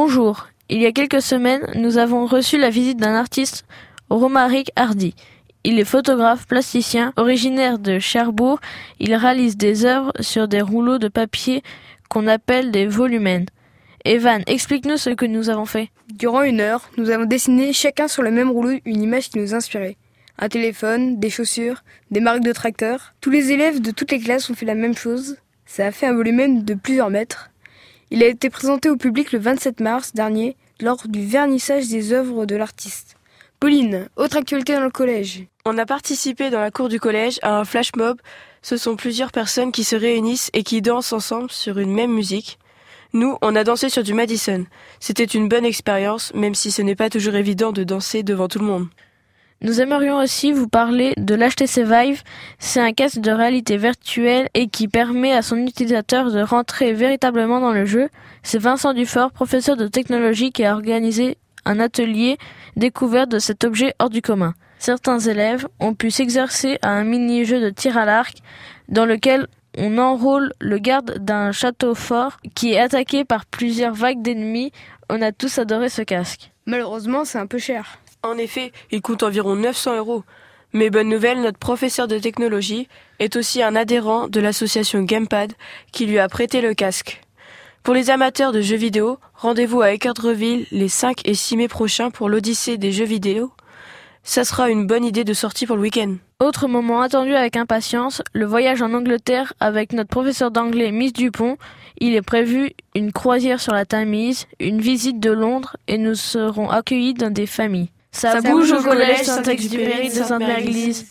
Bonjour. Il y a quelques semaines, nous avons reçu la visite d'un artiste, Romaric Hardy. Il est photographe plasticien, originaire de Cherbourg. Il réalise des œuvres sur des rouleaux de papier qu'on appelle des volumens. Evan, explique-nous ce que nous avons fait. Durant une heure, nous avons dessiné chacun sur le même rouleau une image qui nous inspirait. Un téléphone, des chaussures, des marques de tracteurs. Tous les élèves de toutes les classes ont fait la même chose. Ça a fait un volumen de plusieurs mètres. Il a été présenté au public le 27 mars dernier lors du vernissage des œuvres de l'artiste. Pauline, autre actualité dans le collège. On a participé dans la cour du collège à un flash mob. Ce sont plusieurs personnes qui se réunissent et qui dansent ensemble sur une même musique. Nous, on a dansé sur du Madison. C'était une bonne expérience, même si ce n'est pas toujours évident de danser devant tout le monde. Nous aimerions aussi vous parler de l'HTC Vive. C'est un casque de réalité virtuelle et qui permet à son utilisateur de rentrer véritablement dans le jeu. C'est Vincent Dufort, professeur de technologie, qui a organisé un atelier découvert de cet objet hors du commun. Certains élèves ont pu s'exercer à un mini-jeu de tir à l'arc dans lequel on enrôle le garde d'un château fort qui est attaqué par plusieurs vagues d'ennemis. On a tous adoré ce casque. Malheureusement, c'est un peu cher. En effet, il coûte environ 900 euros. Mais bonne nouvelle, notre professeur de technologie est aussi un adhérent de l'association Gamepad qui lui a prêté le casque. Pour les amateurs de jeux vidéo, rendez-vous à Équerdreville les 5 et 6 mai prochains pour l'Odyssée des jeux vidéo. Ça sera une bonne idée de sortie pour le week-end. Autre moment attendu avec impatience, le voyage en Angleterre avec notre professeur d'anglais Miss Dupont. Il est prévu une croisière sur la Tamise, une visite de Londres et nous serons accueillis dans des familles. Ça, bouge au collège Saint-Exupéry de Sainte-Mère-Église.